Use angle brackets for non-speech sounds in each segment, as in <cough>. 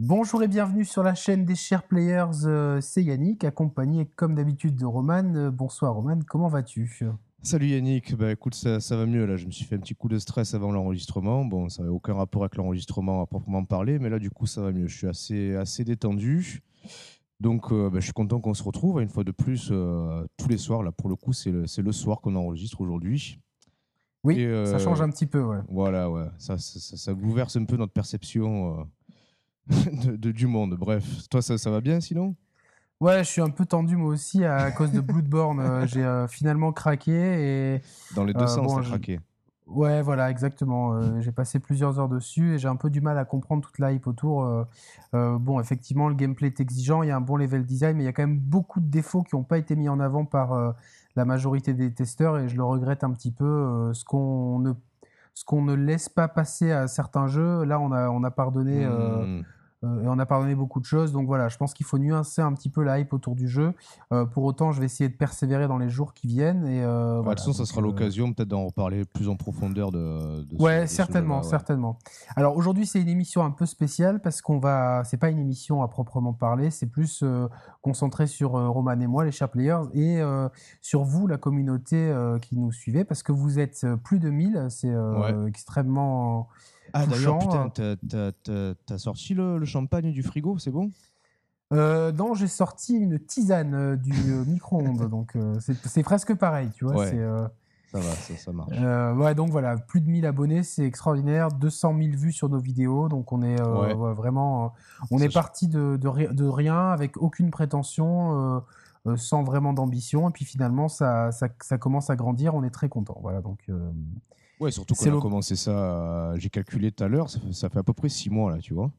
Bonjour et bienvenue sur la chaîne des chers players, euh, c'est Yannick, accompagné comme d'habitude de Roman. Euh, bonsoir Roman, comment vas-tu? Salut Yannick, bah écoute, ça, ça va mieux là. Je me suis fait un petit coup de stress avant l'enregistrement. Bon, ça n'avait aucun rapport avec l'enregistrement à proprement parler, mais là du coup ça va mieux. Je suis assez, assez détendu. Donc euh, bah, je suis content qu'on se retrouve une fois de plus euh, tous les soirs. Là pour le coup, c'est le, le soir qu'on enregistre aujourd'hui. Oui, euh, ça change un petit peu, ouais. Voilà, ouais. Ça, ça, ça, ça bouleverse un peu notre perception <laughs> de, de- du monde. Bref, toi ça, ça va bien sinon? Ouais, je suis un peu tendu moi aussi à <laughs> cause de Bloodborne. euh, J'ai euh, finalement craqué et Dans les deux Euh, sens, bon, craqué. ouais, voilà, exactement. euh, J'ai passé plusieurs heures dessus et j'ai un peu du mal à comprendre toute la hype autour. bon, effectivement, le gameplay est exigeant, il y a un bon level design, mais il y a quand même beaucoup de défauts qui n'ont pas été mis en avant par la majorité des testeurs et je le regrette un petit peu. ce qu'on ne ce qu'on ne laisse pas passer à certains jeux, là on a on a pardonné. Mmh. Euh, et on a pardonné beaucoup de choses. Donc voilà, je pense qu'il faut nuancer un petit peu la hype autour du jeu. Euh, pour autant, je vais essayer de persévérer dans les jours qui viennent. Et, euh, Bah, voilà, de toute façon, ça donc, sera euh, l'occasion peut-être d'en reparler plus en profondeur de. de ce- Ouais, de ce certainement, certainement. Alors aujourd'hui, c'est une émission un peu spéciale parce qu'on va, c'est pas une émission à proprement parler, c'est plus concentré sur Roman et moi, les chers players, et sur vous, la communauté qui nous suivez, parce que vous êtes plus de 1000, c'est extrêmement. Ah d'ailleurs, putain, t'as- t'as- sorti le, le champagne du frigo, c'est bon? Euh, non, j'ai sorti une tisane euh, du euh, <laughs> micro-ondes, donc c'est presque pareil, tu vois. Ouais. c'est, Ça va, ça, ça marche. Euh, ouais, donc voilà, plus de 1000 abonnés, c'est extraordinaire. 200 000 vues sur nos vidéos, donc on est euh, Ouais. ouais, vraiment, euh, on Ça, est parti de, de, ri- de rien, avec aucune prétention, sans vraiment d'ambition, et puis finalement ça, commence à grandir, on est très content. Voilà, donc Ouais, surtout qu'on a commencé ça, euh, j'ai calculé tout à l'heure, ça, fait- ça fait à peu près six mois là, tu vois.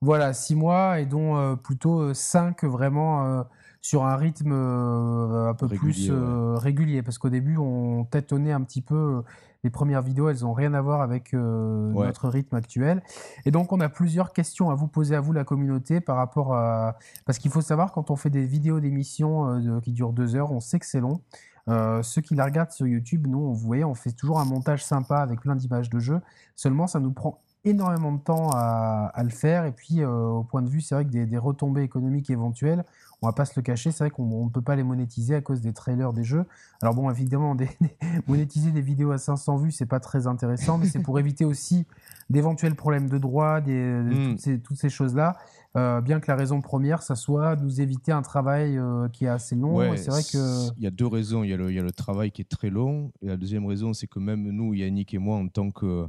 voilà, six mois et dont euh, plutôt 5 vraiment euh, sur un rythme euh, un peu Régulier, plus euh, régulier, parce qu'au début on tâtonnait un petit peu. euh, Les premières vidéos, elles ont rien à voir avec euh, Ouais. notre rythme actuel. Et donc, on a plusieurs questions à vous poser à vous, la communauté, par rapport à... Parce qu'il faut savoir, quand on fait des vidéos d'émissions euh, qui durent deux heures, on sait que c'est long. Euh, ceux qui la regardent sur YouTube, nous, vous voyez, on fait toujours un montage sympa avec plein d'images de jeu. Seulement, ça nous prend énormément de temps à, le faire. Et puis, euh, au point de vue, c'est vrai que des retombées économiques éventuelles, on va pas se le cacher, c'est vrai qu'on on ne peut pas les monétiser à cause des trailers des jeux. Alors bon, évidemment, des- <laughs> des- monétiser des vidéos à 500 vues, c'est pas très intéressant, mais c'est pour <laughs> éviter aussi d'éventuels problèmes de droit, des, de Mm. toutes ces, toutes ces choses-là. Euh, bien que la raison première, ça soit nous éviter un travail euh, qui est assez long. Ouais, c'est vrai que... Il y a deux raisons. Il y a, le, il y a le travail qui est très long. Et la deuxième raison, c'est que même nous, Yannick et moi, en tant que,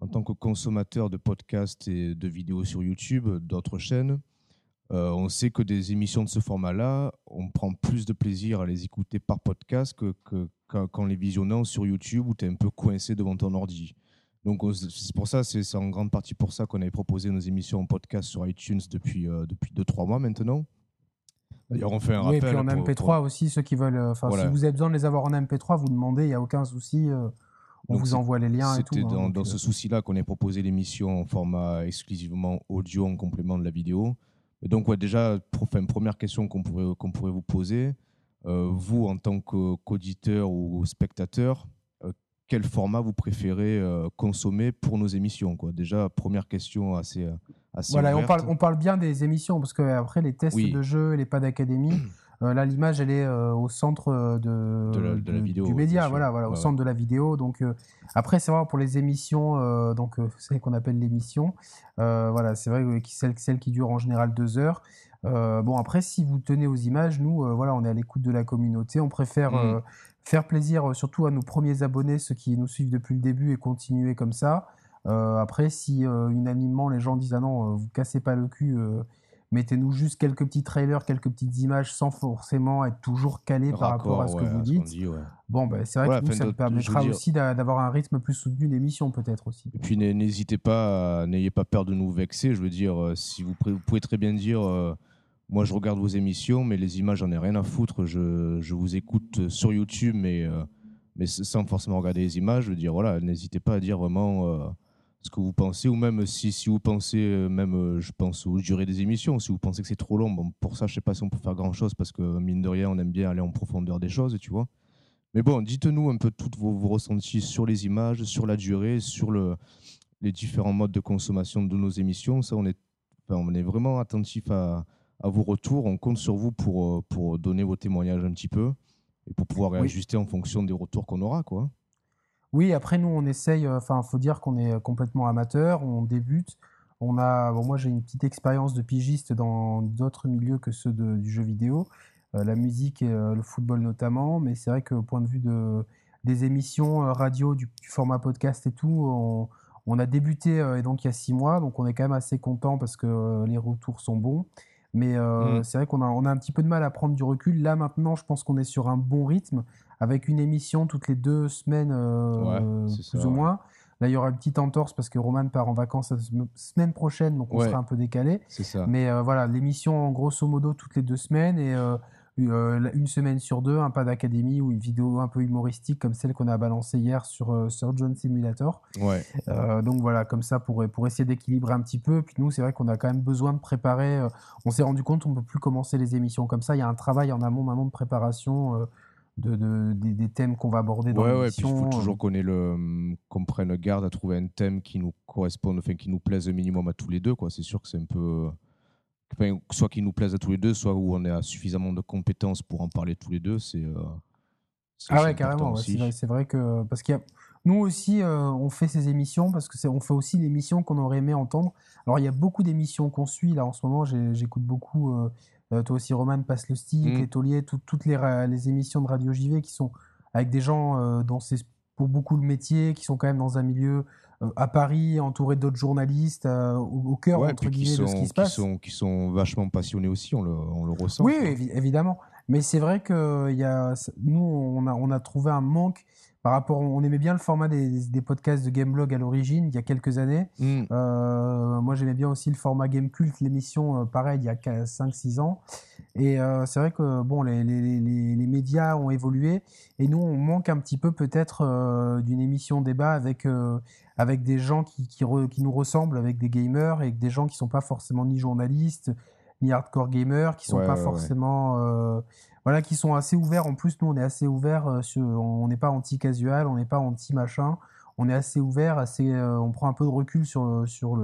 en tant que consommateurs de podcasts et de vidéos sur YouTube, d'autres chaînes, euh, on sait que des émissions de ce format-là, on prend plus de plaisir à les écouter par podcast que, que- qu'en qu'en les visionnant sur YouTube où tu es un peu coincé devant ton ordi. Donc c'est pour ça, c'est en grande partie pour ça qu'on avait proposé nos émissions en podcast sur iTunes depuis, euh, depuis 2-3 mois maintenant. D'ailleurs, on fait un Oui, et rappel. puis en pour- MP3 pour- aussi, ceux qui veulent... euh, Enfin, Voilà. si vous avez besoin de les avoir en MP3, vous demandez, il n'y a aucun souci. euh, on Donc vous envoie les liens et tout. C'était hein, dans, dans euh, ce souci-là qu'on a proposé l'émission en format exclusivement audio en complément de la vidéo. Donc, ouais, déjà, enfin, première question qu'on pourrait, qu'on pourrait vous poser, euh, vous, en tant qu'auditeur ou spectateur, euh, quel format vous préférez euh, consommer pour nos émissions quoi? Déjà, première question assez, assez Voilà, on parle, on parle bien des émissions, parce que après les tests Oui. de jeu, les pas d'académie, là l'image elle est euh, au centre euh, de, De la- de la vidéo, du média, voilà, voilà, au Ouais, centre de la vidéo. Donc euh, après c'est vrai pour les émissions, euh, donc euh, celles qu'on appelle l'émission, euh, voilà, c'est vrai que celles, celles qui durent en général deux heures. Euh, bon après si vous tenez aux images, nous euh, voilà, on est à l'écoute de la communauté, on préfère euh, faire plaisir euh, surtout à nos premiers abonnés, ceux qui nous suivent depuis le début et continuer comme ça. Euh, après, si euh, unanimement les gens disent ah non, euh, vous cassez pas le cul, euh, mettez-nous juste quelques petits trailers, quelques petites images sans forcément être toujours calé par rapport à ce que vous dites. dit, ouais. Bon, ben, c'est vrai Ouais, que nous, ça nous permettra dire- aussi d'a- d'avoir un rythme plus soutenu d'émission peut-être aussi. Et puis n'hé- n'hésitez pas, n'ayez pas peur de nous vexer. Je veux dire, euh, si vous, pouvez très bien dire, euh, moi je regarde vos émissions, mais les images j'en ai rien à foutre. Je, je vous écoute sur YouTube, mais euh, sans forcément regarder les images. Je veux dire, voilà, n'hésitez pas à dire vraiment euh, ce que vous pensez, ou même si, si vous pensez, euh, même euh, je pense aux durées des émissions, si vous pensez que c'est trop long, bon, pour ça je sais pas si on peut faire grand chose parce que mine de rien on aime bien aller en profondeur des choses, tu vois. Mais bon, dites-nous un peu tous vos, vos ressentis sur les images, sur la durée, sur le, les différents modes de consommation de nos émissions. Ça, on est on est vraiment attentif à, vos retours. On compte sur vous pour, pour donner vos témoignages un petit peu et pour pouvoir réajuster en fonction des retours qu'on aura. Quoi. Oui, après, nous, on essaye, enfin, il faut dire qu'on est complètement amateur, on débute. On a, bon, moi, j'ai une petite expérience de pigiste dans d'autres milieux que ceux du jeu vidéo, euh, la musique et euh, le football notamment, mais c'est vrai qu'au point de vue de, des émissions euh, radio, du, format podcast et tout, on, a débuté et donc il y a six mois, donc on est quand même assez content parce que les retours sont bons. Mais mmh. c'est vrai qu'on a, on a un petit peu de mal à prendre du recul. Là maintenant, je pense qu'on est sur un bon rythme avec une émission toutes les deux semaines, euh, plus ou moins. Là, il y aura une petite entorse parce que Roman part en vacances la semaine prochaine, donc on sera un peu décalé. Mais euh, voilà, l'émission, grosso modo, toutes les deux semaines et euh, une semaine sur deux, un pas d'académie ou une vidéo un peu humoristique comme celle qu'on a balancée hier sur Sir John Simulator. Ouais. donc voilà, comme ça, pour, pour essayer d'équilibrer un petit peu. Puis nous, c'est vrai qu'on a quand même besoin de préparer. on s'est rendu compte qu'on ne peut plus commencer les émissions comme ça. Il y a un travail en amont, maintenant de préparation de, des, thèmes qu'on va aborder dans ouais, l'émission. Ouais, il faut toujours qu'on, le, qu'on prenne garde à trouver un thème qui nous corresponde, enfin qui nous plaise au minimum à tous les deux. Quoi. C'est sûr que c'est un peu. soit qui nous plaise à tous les deux, soit où on a suffisamment de compétences pour en parler tous les deux. C'est, euh, ah ouais, carrément. c'est, vrai, que. Parce qu'il y a, nous aussi, euh, on fait ces émissions parce que c'est, on fait aussi l'émission qu'on aurait aimé entendre. Alors, il y a beaucoup d'émissions qu'on suit là en ce moment. j'écoute beaucoup euh, euh, toi aussi, Roman, passe le stick, mmh. les tauliers, toutes les, les, émissions de Radio JV qui sont avec des gens euh, dont c'est pour beaucoup le métier, qui sont quand même dans un milieu euh, à Paris, entouré d'autres journalistes, au, cœur entre guillemets de ce qui se passe. Qui sont, qui sont vachement passionnés aussi, on le, on le ressent. Oui, évidemment. Mais c'est vrai que y a, nous, on a, on a trouvé un manque par rapport, on aimait bien le format des, podcasts de Gameblog à l'origine, il y a quelques années. Mm. Euh, moi, j'aimais bien aussi le format Gamecult, l'émission, euh, pareil, il y a 5-6 ans. Et euh, c'est vrai que bon, les, médias ont évolué et nous, on manque un petit peu peut-être d'une émission débat avec, avec des gens qui, qui, nous ressemblent, avec des gamers et des gens qui ne sont pas forcément ni journalistes, ni hardcore gamers, qui ne sont pas forcément voilà, qui sont assez ouverts. En plus, nous, on est assez ouverts. Euh, on n'est pas anti-casual, on n'est pas anti-machin. On est assez ouvert, assez, euh, on prend un peu de recul sur, sur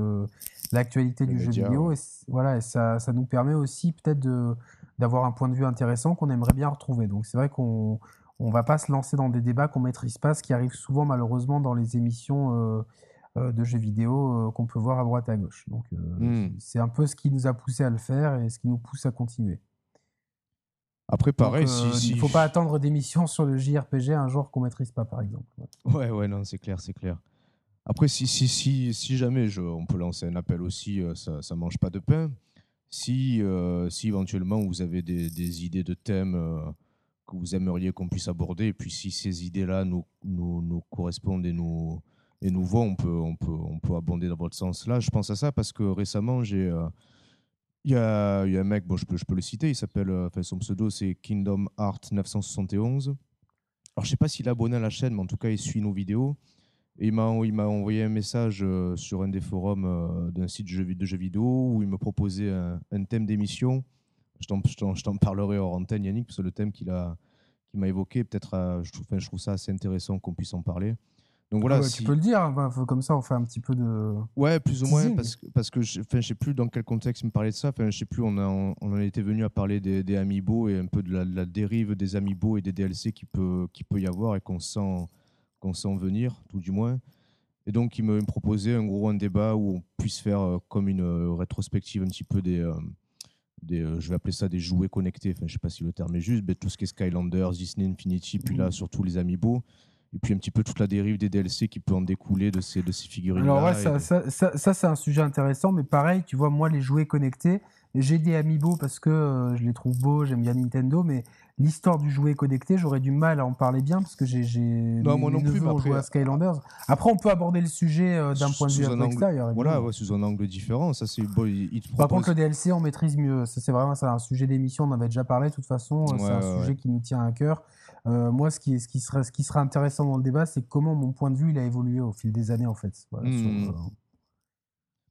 l'actualité du jeu vidéo. Et voilà, et ça, ça, nous permet aussi peut-être d'avoir un point de vue intéressant qu'on aimerait bien retrouver. Donc c'est vrai qu'on ne va pas se lancer dans des débats qu'on maîtrise pas, ce qui arrive souvent malheureusement dans les émissions euh, de jeux vidéo qu'on peut voir à droite à gauche. Donc hmm. c'est un peu ce qui nous a poussé à le faire et ce qui nous pousse à continuer. Après, pareil, euh, si, il ne faut pas attendre des missions sur le JRPG un jour qu'on maîtrise pas, par exemple. Ouais, ouais, non, c'est clair, c'est clair. Après, si, si, si, si jamais je, on peut lancer un appel aussi, euh, ça ne mange pas de pain. Si, euh, si éventuellement vous avez des, des idées de thèmes que vous aimeriez qu'on puisse aborder, et puis si ces idées-là nous, nous, nous, correspondent et nous, et nous vont, on peut, on, peut, on peut abonder dans votre sens. Là, je pense à ça parce que récemment, j'ai il y, a, un mec, bon, je, peux, le citer, il s'appelle, euh, enfin, son pseudo c'est Kingdom Heart 971. Alors je sais pas s'il est abonné à la chaîne, mais en tout cas il suit nos vidéos. Il m'a envoyé un message euh, sur un des forums euh, d'un site de jeux, vidéo où il me proposait un, thème d'émission. Je t'en parlerai hors antenne, Yannick, parce que le thème qu'il m'a évoqué, peut-être, je, je trouve ça assez intéressant qu'on puisse en parler. Donc voilà, Tu peux le dire, hein, comme ça on fait un petit peu de. Ouais, plus ou moins, parce que, parce que je ne sais plus dans quel contexte il me parlait de ça. Je sais plus, on, a, on, en était venu à parler des, des Amiibo et un peu de la, dérive des Amiibo et des DLC qui peut, qui peut y avoir et qu'on sent, qu'on sent venir, tout du moins. Et donc il me proposait un gros un débat où on puisse faire euh, comme une euh, rétrospective un petit peu des. Euh, des je vais appeler ça des jouets connectés, enfin, je sais pas si le terme est juste, mais tout ce qui est Skylanders, Disney Infinity, puis là surtout les Amiibo et puis un petit peu toute la dérive des DLC qui peut en découler de ces, de ces figurines. Alors ouais, ça, ça, ça, c'est un sujet intéressant, mais pareil, tu vois, moi, les jouets connectés, j'ai des Amiibo parce que euh, je les trouve beaux, j'aime bien Nintendo, mais l'histoire du jouet connecté, j'aurais du mal à en parler bien parce que j'ai non moi non plus après, à Skylanders. Après, on peut aborder le sujet euh, d'un point de vue un extérieur. Voilà, sous un angle différent. Ça c'est bon, Par contre, le DLC, on maîtrise mieux. Ça c'est vraiment ça, un sujet d'émission. On en avait déjà parlé. De toute façon, c'est un sujet qui nous tient à cœur. Euh, moi, ce qui, ce, qui serait, ce qui sera intéressant dans le débat, c'est comment mon point de vue il a évolué au fil des années, en fait. Voilà, mmh. euh,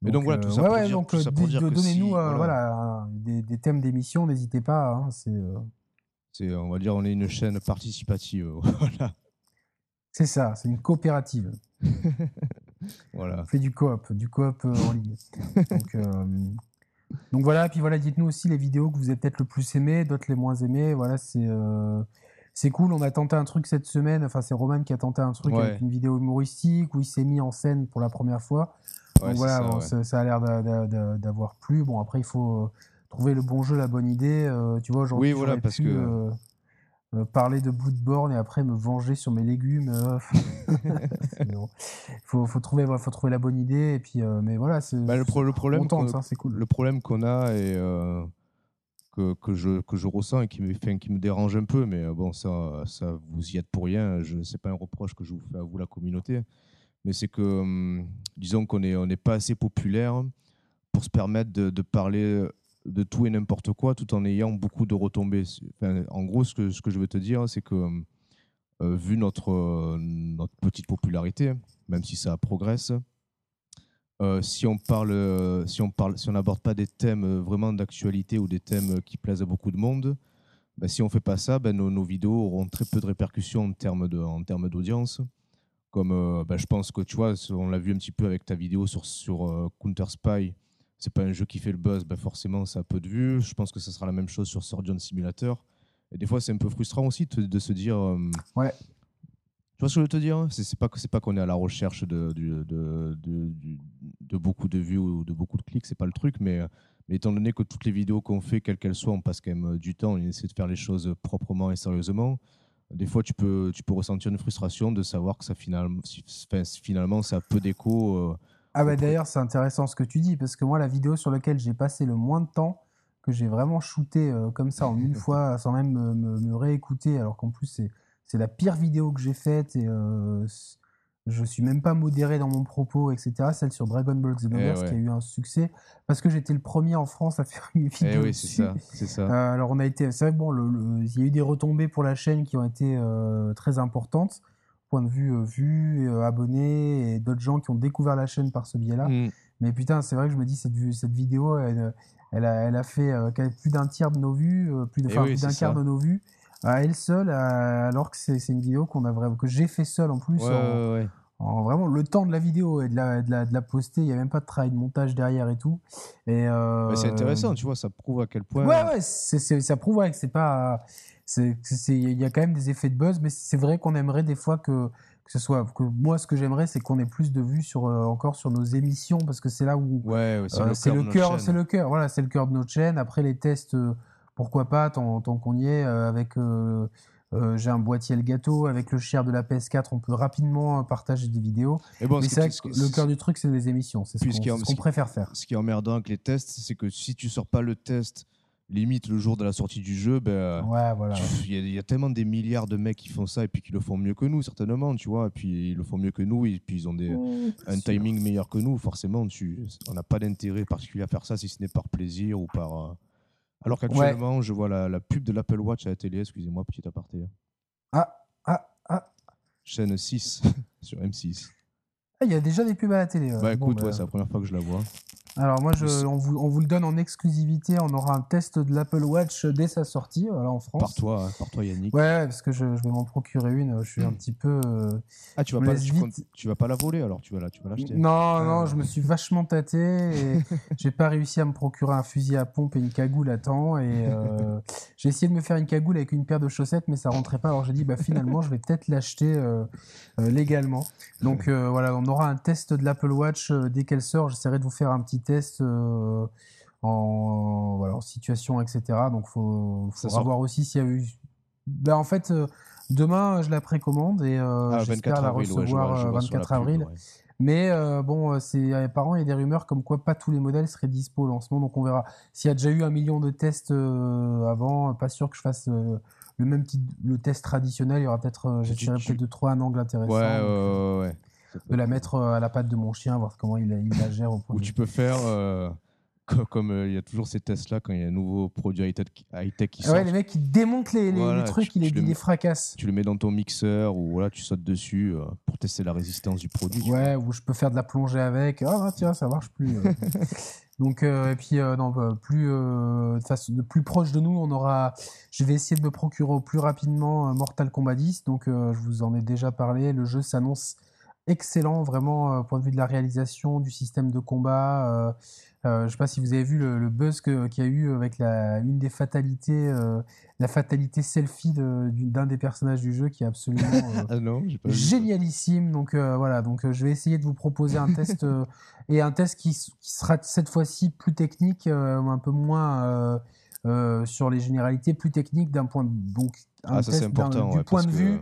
mais donc, voilà, tout ça pour dire, donc, donnez-nous voilà. des, des, thèmes d'émission, n'hésitez pas. Hein, c'est c'est, on va dire, on est une chaîne participative. <laughs> voilà. C'est ça, c'est une coopérative. <laughs> voilà. On fait du coop, du coop euh, en ligne. Donc, euh, Donc voilà, puis voilà, dites-nous aussi les vidéos que vous avez peut-être le plus aimé, d'autres les moins aimés. Voilà, c'est euh, c'est cool. On a tenté un truc cette semaine. Enfin, c'est Roman qui a tenté un truc Ouais. avec une vidéo humoristique où il s'est mis en scène pour la première fois. Donc voilà, ça, bon, ouais. ça, ça a l'air d'a- d'a- d'a- d'avoir plu. Bon, après, il faut euh, trouver le bon jeu, la bonne idée. Euh, tu vois, aujourd'hui, Oui, voilà, parce pu, que- euh, euh, parler de Bloodborne et après me venger sur mes légumes. euh, <laughs> bon. faut, faut, trouver, ouais, faut trouver la bonne idée. Et puis, euh, mais voilà, c'est Bah, le, pro- le problème qu'on- hein, c'est cool. le problème qu'on a et que, que, je, que je ressens et qui me, enfin, qui me dérange un peu, mais bon, ça, ça vous y êtes pour rien. Je c'est pas un reproche que je vous fais à vous, la communauté, mais c'est que, hum, disons qu'on n'est pas assez populaire pour se permettre de, parler de tout et n'importe quoi tout en ayant beaucoup de retombées. En gros, ce que, ce que je veux te dire, c'est que, hum, euh, vu notre, petite popularité, même si ça progresse, euh, si on parle, si on n'aborde pas des thèmes vraiment d'actualité ou des thèmes qui plaisent à beaucoup de monde, ben, si on fait pas ça, ben, nos, vidéos auront très peu de répercussions en termes d'audience. Comme euh, ben, je pense que tu vois, on l'a vu un petit peu avec ta vidéo sur sur euh, Counter Spy. C'est pas un jeu qui fait le buzz, ben forcément ça a peu de vues. Je pense que ce sera la même chose sur Surgeon Simulator. Et des fois, c'est un peu frustrant aussi de, de se dire. euh, Ouais. tu vois ce que je veux te dire? C'est pas c'est pas qu'on est à la recherche de, du- de, de, du- de beaucoup de vues ou de beaucoup de clics, c'est pas le truc, mais, mais étant donné que toutes les vidéos qu'on fait, quelles qu'elles soient, on passe quand même du temps, on essaie de faire les choses proprement et sérieusement. Des fois, tu peux, tu peux ressentir une frustration de savoir que ça finalement, finalement ça a peu d'écho. euh, Ah bah d'ailleurs, c'est intéressant ce que tu dis, parce que moi, la vidéo sur laquelle j'ai passé le moins de temps, que j'ai vraiment shooté euh, comme ça en une <laughs> fois, sans même me, me- me réécouter, alors qu'en plus, c'est, la pire vidéo que j'ai faite, et euh, je suis même pas modéré dans mon propos, etc. Celle sur Dragon Ball Xenoverse, Eh ouais. qui a eu un succès, parce que j'étais le premier en France à faire une vidéo Eh oui, c'est dessus. ça. Euh, alors on a été, c'est bon, il y a eu des retombées pour la chaîne qui ont été euh, très importantes, point de vue euh, vues, euh, abonnés et d'autres gens qui ont découvert la chaîne par ce biais-là. Mm. Mais putain, c'est vrai que je me dis cette, cette vidéo, elle, elle a, elle a fait plus d'un tiers de nos vues, plus de- Eh oui, plus d'un quart de nos vues à elle seule, à- alors que c'est une vidéo qu'on a vraiment que j'ai fait seul en plus. Ouais, en- ouais, ouais. en vraiment le temps de la vidéo et de la, de la, de la poster, il n'y a même pas de travail de montage derrière et tout. Et euh, c'est intéressant, tu vois, ça prouve à quel point. Ouais, ouais, ça prouve ouais, que c'est pas. Il y a quand même des effets de buzz, mais c'est vrai qu'on aimerait des fois que, que ce soit. Que moi, ce que j'aimerais, c'est qu'on ait plus de vues sur, euh, encore sur nos émissions, parce que c'est là où. Ouais, ouais, c'est euh, le cœur c'est le cœur, voilà, c'est le cœur de notre chaîne. Après les tests, euh, pourquoi pas, tant, tant qu'on y est, euh, avec. euh, euh, j'ai un boîtier le gâteau avec le share de la PS4, on peut rapidement partager des vidéos. Et bon, mais ce c'est le cœur du truc, c'est les émissions. C'est ce qu'on préfère faire. ce qui est emmerdant avec les tests, c'est que si tu sors pas le test limite le jour de la sortie du jeu, ben, Ouais, voilà. tu- il y, a- il y a tellement des milliards de mecs qui font ça et puis qui le font mieux que nous, certainement, tu vois. Et puis ils le font mieux que nous et puis ils ont des, un timing meilleur que nous. Forcément, tu, on n'a pas d'intérêt particulier à faire ça si ce n'est par plaisir ou par. Alors qu'actuellement, je vois la, la pub de l'Apple Watch à la télé, excusez-moi, petit aparté. Ah, ah, ah. Chaîne 6 <laughs> sur M6. Ah, Il y a déjà des pubs à la télé. Bah Bon, écoute, bah, ouais, c'est la première fois que je la vois. Alors moi, je, on, vous, on vous le donne en exclusivité. On aura un test de l'Apple Watch dès sa sortie, voilà, en France. Par toi, hein, par toi Yannick. Ouais, parce que je, je vais m'en procurer une. Je suis un petit peu. euh, Ah, tu vas, pas, tu, vite. comptes- tu vas pas la voler alors, tu vas la- tu vas l'acheter. Non, Ah. non, je me suis vachement tâté et <laughs> j'ai pas réussi à me procurer un fusil à pompe et une cagoule à temps. Et euh, j'ai essayé de me faire une cagoule avec une paire de chaussettes, mais ça rentrait pas. Alors j'ai dit, bah finalement, je vais peut-être l'acheter euh, euh, légalement. Donc euh, voilà, on aura un test de l'Apple Watch euh, dès qu'elle sort. J'essaierai de vous faire un petit test. euh, en, voilà, en situation, etc. Donc, faut, Ça faudra sort- voir aussi s'il y a eu. Ben, en fait, euh, demain, je la précommande et euh, Ah, j'espère 24 la ouais, je recevoir vois- je vois sur la 24 pub, avril. ouais. Mais euh, bon, c'est apparemment il y a des rumeurs comme quoi pas tous les modèles seraient dispo au lancement, donc on verra. S'il y a déjà eu un million de tests euh, avant, pas sûr que je fasse euh, le même le test traditionnel. Il y aura peut-être, j'essaierai peut-être de trouver un angle intéressant, Ouais, donc, ouais, ouais, ouais. De la mettre euh, à la patte de mon chien, voir comment il, il la gère au Ou tu peux faire euh, co- comme euh, il y a toujours ces tests-là quand il y a un nouveau produit high-tech qui sort. ouais, les mecs, ils démontent les, les- trucs, tu- ils les, les mets- fracassent. Tu le mets dans ton mixeur ou voilà, tu sautes dessus euh, pour tester la résistance du produit. Ouais, ou je peux faire de la plongée avec. Ah bah, tiens, ça marche plus. euh. <laughs> Donc et puis non, bah, plus de plus proche de nous, on aura. Je vais essayer de me procurer au plus rapidement Mortal Kombat 10. Donc je vous en ai déjà parlé. Le jeu s'annonce excellent, vraiment euh, point de vue de la réalisation, du système de combat. euh, Euh, je ne sais pas si vous avez vu le, buzz qu'il y a eu avec la, une des fatalités, euh, la fatalité selfie d'un des personnages du jeu qui est absolument <laughs> ah génialissime. Donc voilà, donc je vais essayer de vous proposer un test et un test qui, sera cette fois-ci plus technique, un peu moins sur les généralités, plus technique d'un point donc un ah, test important, du point de vue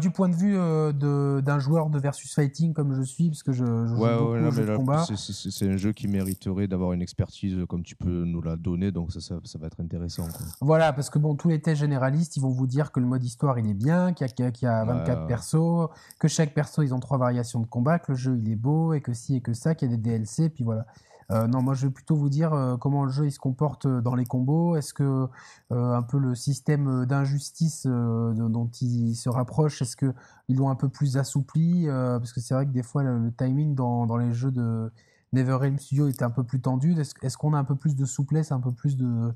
du point de vue euh, d'un joueur de versus fighting comme je suis, parce que je, je joue beaucoup de combat. C'est un jeu qui mériterait d'avoir une expertise comme tu peux nous la donner, donc ça, ça, va être intéressant. Voilà, parce que bon, tous les tests généralistes, ils vont vous dire que le mode histoire il est bien, qu'il y, a, 24 persos, que chaque perso ils ont trois variations de combat, que le jeu il est beau et que si et que ça, qu'il y a des DLC, puis voilà. Euh, non, moi je vais plutôt vous dire euh, comment le jeu il se comporte euh, dans les combos. Est-ce que un peu le système d'injustice dont il se rapproche, est-ce qu'ils l'ont un peu plus assoupli Parce que c'est vrai que des fois le, timing dans, les jeux de NeverRealm Studio était un peu plus tendu. Est-ce qu'on a un peu plus de souplesse, un peu plus de,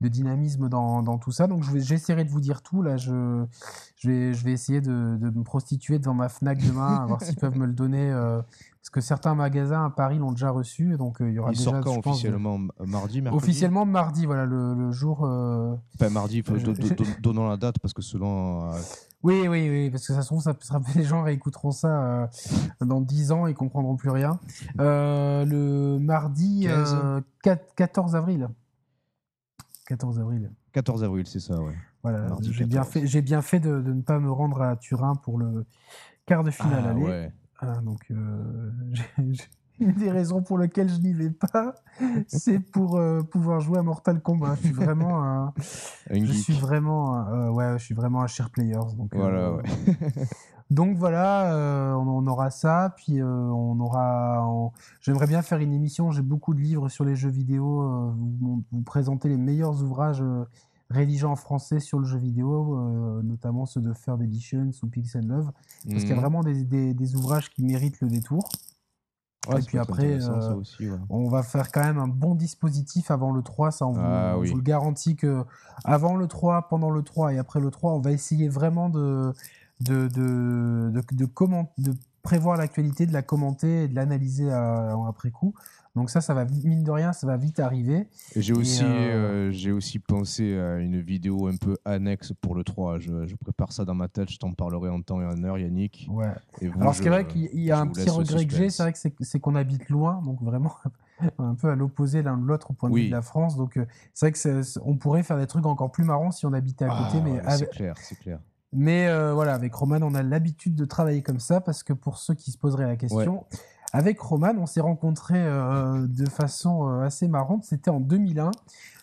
de dynamisme dans, dans, tout ça. Donc j'essaierai de vous dire tout. Là, je, je, vais, je vais essayer de, de me prostituer devant ma Fnac demain, à voir s'ils peuvent me le donner. Euh, parce que certains magasins à Paris l'ont déjà reçu. Donc euh, il y aura il déjà. Sort quand officiellement? Mardi, mercredi? Officiellement mardi, voilà, le, le jour. Euh... mardi, donnons la date parce que selon. Euh, oui, oui, oui, parce que ça se trouve, ça, ça, les gens réécouteront ça dans 10 ans, ils comprendront plus rien. le mardi 14 avril. 14 avril. 14 avril, c'est ça, ouais. Voilà, j'ai bien fait, j'ai bien fait de, de, ne pas me rendre à Turin pour le quart de finale ah, aller. Ah, donc, euh, <laughs> une des raisons pour lesquelles je n'y vais pas, <laughs> c'est pour euh, pouvoir jouer à Mortal Kombat. Je suis vraiment un, je suis vraiment, euh, ouais, je suis vraiment un share players. Donc, voilà, ouais. <laughs> Donc voilà, euh, on, aura ça, puis euh, on aura. J'aimerais bien faire une émission. J'ai beaucoup de livres sur les jeux vidéo. Euh, vous, présenter les meilleurs ouvrages rédigés en français sur le jeu vidéo, notamment ceux de Third Edition ou Pixel Love, parce qu'il y a mhm. vraiment des, ouvrages qui méritent le détour. et puis après, on va faire quand même un bon dispositif avant le 3. Ça, on, vous, ah le garantit que avant le 3, pendant le 3 et après le 3, on va essayer vraiment de de, de, de, de, comment, de prévoir l'actualité, de la commenter et de l'analyser après coup. Donc ça, ça va mine de rien, ça va vite arriver. J'ai aussi, euh, euh, j'ai aussi pensé à une vidéo un peu annexe pour le 3. Je, je prépare ça dans ma tête, je t'en parlerai en temps et en heure, Yannick. Ouais. Alors c'est vrai qu'il y a un petit regret que j'ai, c'est vrai que c'est qu'on habite loin, donc vraiment <laughs> un peu à l'opposé l'un de l'autre au point de vue de la France. Donc euh, c'est vrai que on pourrait faire des trucs encore plus marrants si on habitait à côté, ah mais c'est clair, c'est clair. Mais euh, voilà, avec Roman, on a l'habitude de travailler comme ça parce que pour ceux qui se poseraient la question, avec Roman, on s'est rencontrés euh, de façon euh, assez marrante. C'était en 2001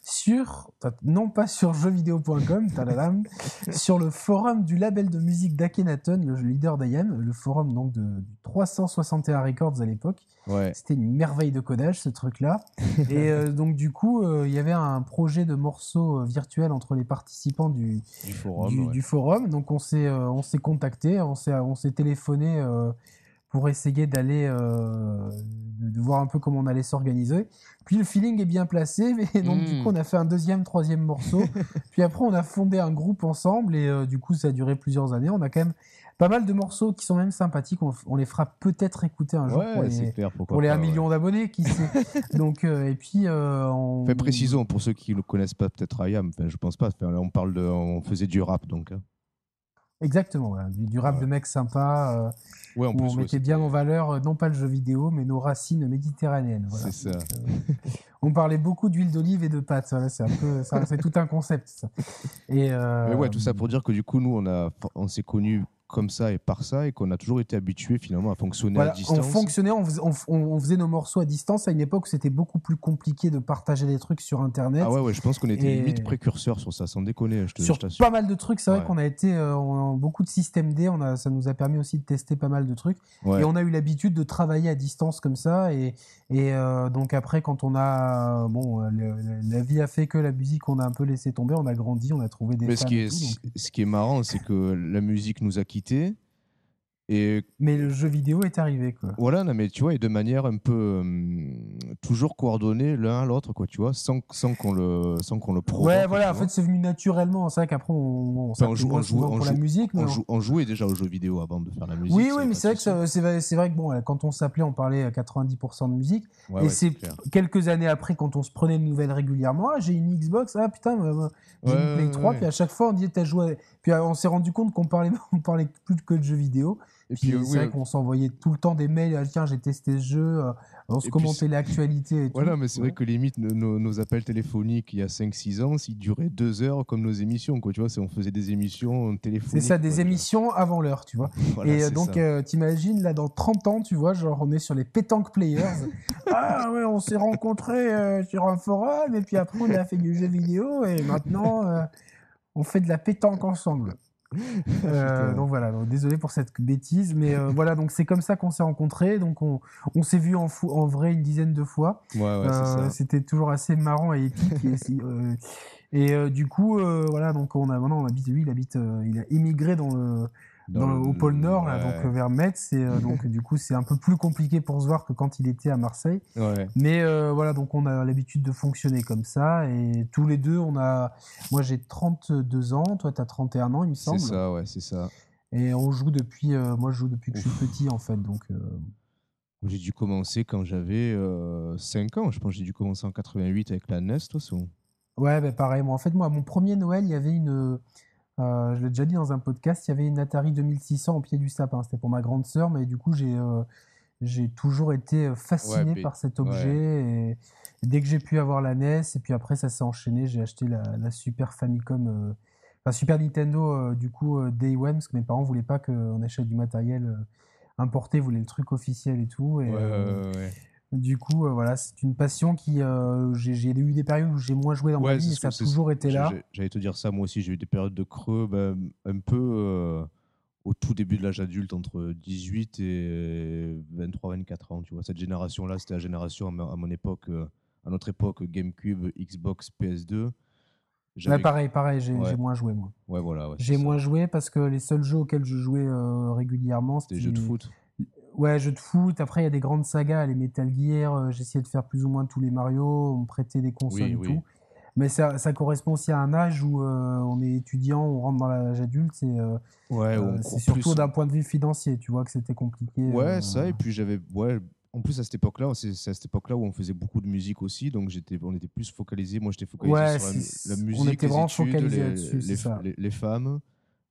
sur, non pas sur jeuxvideo.com, <laughs> sur le forum du label de musique d'Akenaton, le leader d'IAM, le forum donc de, 361 Records à l'époque. C'était une merveille de codage ce truc-là. <laughs> et euh, donc du coup, euh, il y avait un projet de morceaux euh, virtuels entre les participants du, forum, du, forum. Donc on s'est on s'est contacté, on s'est on s'est téléphoné pour essayer d'aller euh, de, voir un peu comment on allait s'organiser. Puis le feeling est bien placé, <laughs> mais donc du coup hmm. on a fait un deuxième, troisième morceau. <laughs> puis après on a fondé un groupe ensemble et euh, du coup ça a duré plusieurs années. On a quand même pas mal de morceaux qui sont même sympathiques. On, les fera peut-être écouter un jour pour les, pour les 1 million d'abonnés, qui sait. <laughs> donc euh, et puis on... Fait précisons pour ceux qui ne connaissent pas peut-être Ayam. Enfin, je pense pas. on parle de, on faisait du rap donc. Hein. Exactement, du, rap de mecs sympas. Euh, où on mettait bien en valeur, euh, non pas le jeu vidéo, mais nos racines méditerranéennes. C'est ça. Euh, <laughs> on parlait beaucoup d'huile d'olive et de pâtes. c'est un peu, c'est tout un concept. Ça. Et mais ouais, tout ça pour dire que du coup, nous, on a, on s'est connus comme ça et par ça et qu'on a toujours été habitué finalement à fonctionner à distance. On fonctionnait, on faisait, nos morceaux à distance à une époque où c'était beaucoup plus compliqué de partager des trucs sur Internet. Ah ouais, ouais je pense qu'on était limite précurseurs sur ça, sans déconner. Je te, sur pas mal de trucs, c'est vrai qu'on a été, euh, beaucoup de systèmes D, on a, ça nous a permis aussi de tester pas mal de trucs. Et on a eu l'habitude de travailler à distance comme ça. Et, et euh, donc après, quand on a, bon, la vie a fait que la musique, on a un peu laissé tomber, on a grandi, on a trouvé des. Mais ce qui, est, ce qui est marrant, c'est que la musique nous a quittés l'Antiquité et Mais le jeu vidéo est arrivé, quoi. voilà, non, mais tu vois, et de manière un peu hum, toujours coordonnée l'un à l'autre, quoi, tu vois, sans, sans qu'on le, sans qu'on le provoque. Ouais, voilà, en fait, c'est venu naturellement. C'est vrai qu'après, on, on, Enfin, on s'appelait joue- moins on joue- souvent on pour la joue- musique. mais on, on- jou- on jouait déjà aux jeux vidéo avant de faire la musique. Oui, oui, mais c'est vrai que souci. ça- c'est vrai, c'est vrai que bon, quand on s'appelait, on parlait à 90% de musique. Ouais, et ouais, c'est quelques années après, quand on se prenait de nouvelles régulièrement, ah, j'ai une Xbox, ah putain, euh, j'ai Ouais, une Play ouais, 3, ouais. puis à chaque fois, on disait, t'as joué. Puis euh, on s'est rendu compte qu'on parlait, <laughs> on parlait plus que de jeux vidéo. Et Puis, puis, c'est vrai qu'on s'envoyait tout le temps des mails, ah, tiens, j'ai testé ce jeu, euh, on se commentait l'actualité et tout. Voilà, mais c'est Ouais. vrai que limite, nos, appels téléphoniques il y a 5-6 ans, ils duraient deux heures comme nos émissions. Quoi, tu vois, c'est- on faisait des émissions téléphoniques. C'est ça, des quoi, émissions avant l'heure, tu vois. <laughs> Voilà, et euh, donc, euh, t'imagines, là, dans 30 ans, tu vois, genre, on est sur les pétanque players. <laughs> ah ouais, on s'est rencontrés euh, sur un forum, et puis après, on a fait du jeu vidéo, et maintenant, euh, on fait de la pétanque ensemble. <laughs> Euh, donc voilà, donc désolé pour cette bêtise, mais euh, voilà, donc c'est comme ça qu'on s'est rencontrés. Donc on, on s'est vu en, fou- en vrai une dizaine de fois. Ouais, ouais, c'est Euh. C'était toujours assez marrant et épique. et et du coup, voilà, donc on a maintenant, on habite, lui, il habite, il a émigré dans le, dans le- au pôle Nord, là, ouais. donc euh, vers Metz. Et euh, donc, <laughs> du coup, c'est un peu plus compliqué pour se voir que quand il était à Marseille. Ouais. Mais euh, voilà, donc on a l'habitude de fonctionner comme ça. Et tous les deux, on a. Moi, j'ai 32 ans, toi, tu as 31 ans, il me C'est semble. ça, ouais, c'est ça. Et on joue depuis. euh, moi, je joue depuis que je suis petit, en fait. Donc. J'ai dû commencer quand j'avais 5 ans. Je pense que j'ai dû commencer en 88 avec la NES, façon. Ouais, bah pareil. Moi, en fait, moi, à mon premier Noël, il y avait une. Euh, je l'ai déjà dit dans un podcast, il y avait une Atari 2600 au pied du sapin. C'était pour ma grande sœur, mais du coup, j'ai euh, j'ai toujours été euh, fasciné puis- par cet objet. Et, dès que j'ai pu avoir la NES, et puis après, ça s'est enchaîné, j'ai acheté la, la Super Famicom, euh, enfin Super Nintendo, du coup, Day One, parce que mes parents voulaient pas qu'on achète du matériel importé, voulaient le truc officiel et tout. Et, Ouais, ouais, ouais. Du coup, euh, voilà, c'est une passion qui. euh, j'ai eu des périodes où j'ai moins joué dans ma vie, ce ça a toujours été là. J'allais te dire ça, moi aussi, j'ai eu des périodes de creux, ben, un peu euh, au tout début de l'âge adulte, entre 18 et 23-24 ans. Tu vois, cette génération-là, c'était la génération à ma- à mon époque, à notre époque, GameCube, Xbox, PS2. Ouais, pareil, pareil, j'ai Ouais. moins joué, moi. Ouais, voilà. J'ai moins joué parce que les seuls jeux auxquels je jouais régulièrement, C'était des jeux de foot. Ouais, jeux de foot. Après, il y a des grandes sagas, les Metal Gear. euh, J'essayais de faire plus ou moins tous les Mario. On me prêtait des consoles Oui, et oui. tout. Mais ça, ça correspond aussi à un âge où euh, on est étudiant, on rentre dans l'âge adulte. C'est euh, Ouais, euh, surtout d'un point de vue financier, tu vois, que c'était compliqué. Ouais, ça. Et puis j'avais. Ouais, en plus, à cette époque-là, c'est à cette époque-là où on faisait beaucoup de musique aussi. Donc j'étais, on était plus focalisé. Moi, j'étais focalisé Ouais, sur la, la on musique, était vraiment focalisé les, les- les- les femmes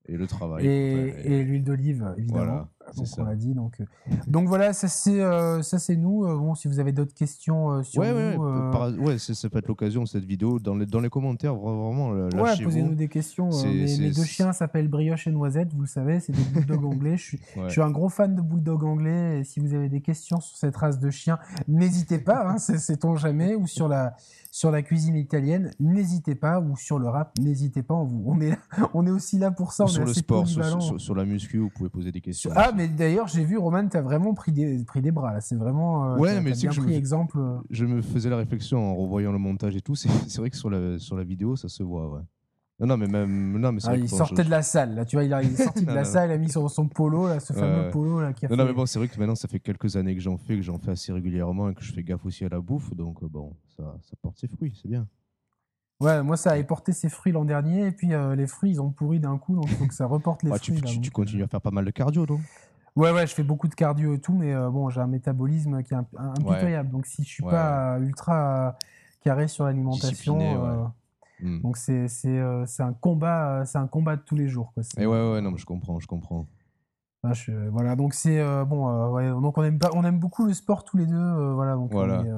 et le travail. et, et l'huile d'olive, évidemment. Voilà, donc ça. on l'a dit. Donc, euh, donc voilà, ça c'est euh, ça c'est nous. Euh, bon, si vous avez d'autres questions euh, sur Ouais, nous, ouais, euh, par- ouais, c'est- ça peut être l'occasion cette vidéo dans les, dans les commentaires vra- vraiment ouais, posez-nous des questions. C'est- mes, deux chiens s'appellent Brioche et Noisette, vous le savez, c'est des bulldogs <laughs> anglais. Je suis, Ouais. je suis un gros fan de bulldog anglais. Et si vous avez des questions sur cette race de chiens, n'hésitez pas. Hein, c'est- sait-on jamais ou sur la sur la cuisine italienne, n'hésitez pas ou sur le rap, n'hésitez pas. On, vous- on est là- on est aussi là pour ça. Ou On sur est le sport, sur, polyvalent. sur- sur la muscu, vous pouvez poser des questions. Ah. Mais d'ailleurs, j'ai vu, Roman, tu as vraiment pris des, pris des bras, là. C'est vraiment. euh, Ouais, t'as- mais t'as que je me- exemple. euh. Je me faisais la réflexion en revoyant le montage et tout. C'est c'est vrai que sur la, sur la vidéo, ça se voit, ouais. Non, non, mais même. Non, mais c'est Ah, il sortait je- de la salle, là. Tu vois, il, est sorti <laughs> de la non, salle, il a mis son, son polo, là, ce Ouais, fameux ouais. polo, là, qui a Non, fait. non, mais bon, c'est vrai que maintenant, ça fait quelques années que j'en fais, que j'en fais assez régulièrement et que je fais gaffe aussi à la bouffe. Donc, euh, bon, ça, ça porte ses fruits, c'est bien. Ouais, moi, ça avait porté ses fruits l'an dernier, et puis euh, les fruits, ils ont pourri d'un coup, donc il faut que ça reporte les tu, fruits. là, tu- tu donc, euh. continues à faire pas mal de cardio, donc Ouais, ouais, je fais beaucoup de cardio et tout, mais euh, bon, j'ai un métabolisme qui est imp- impitoyable. Donc, si je suis Ouais, pas ultra carré sur l'alimentation, ouais. Hmm. donc c'est un combat, c'est un combat de tous les jours. Quoi. Et ouais, ouais, non, mais je comprends, je comprends. Ah, je- voilà, donc c'est euh, bon, euh, ouais, donc on aime pas, on aime beaucoup le sport tous les deux, euh, voilà. Donc Voilà. est,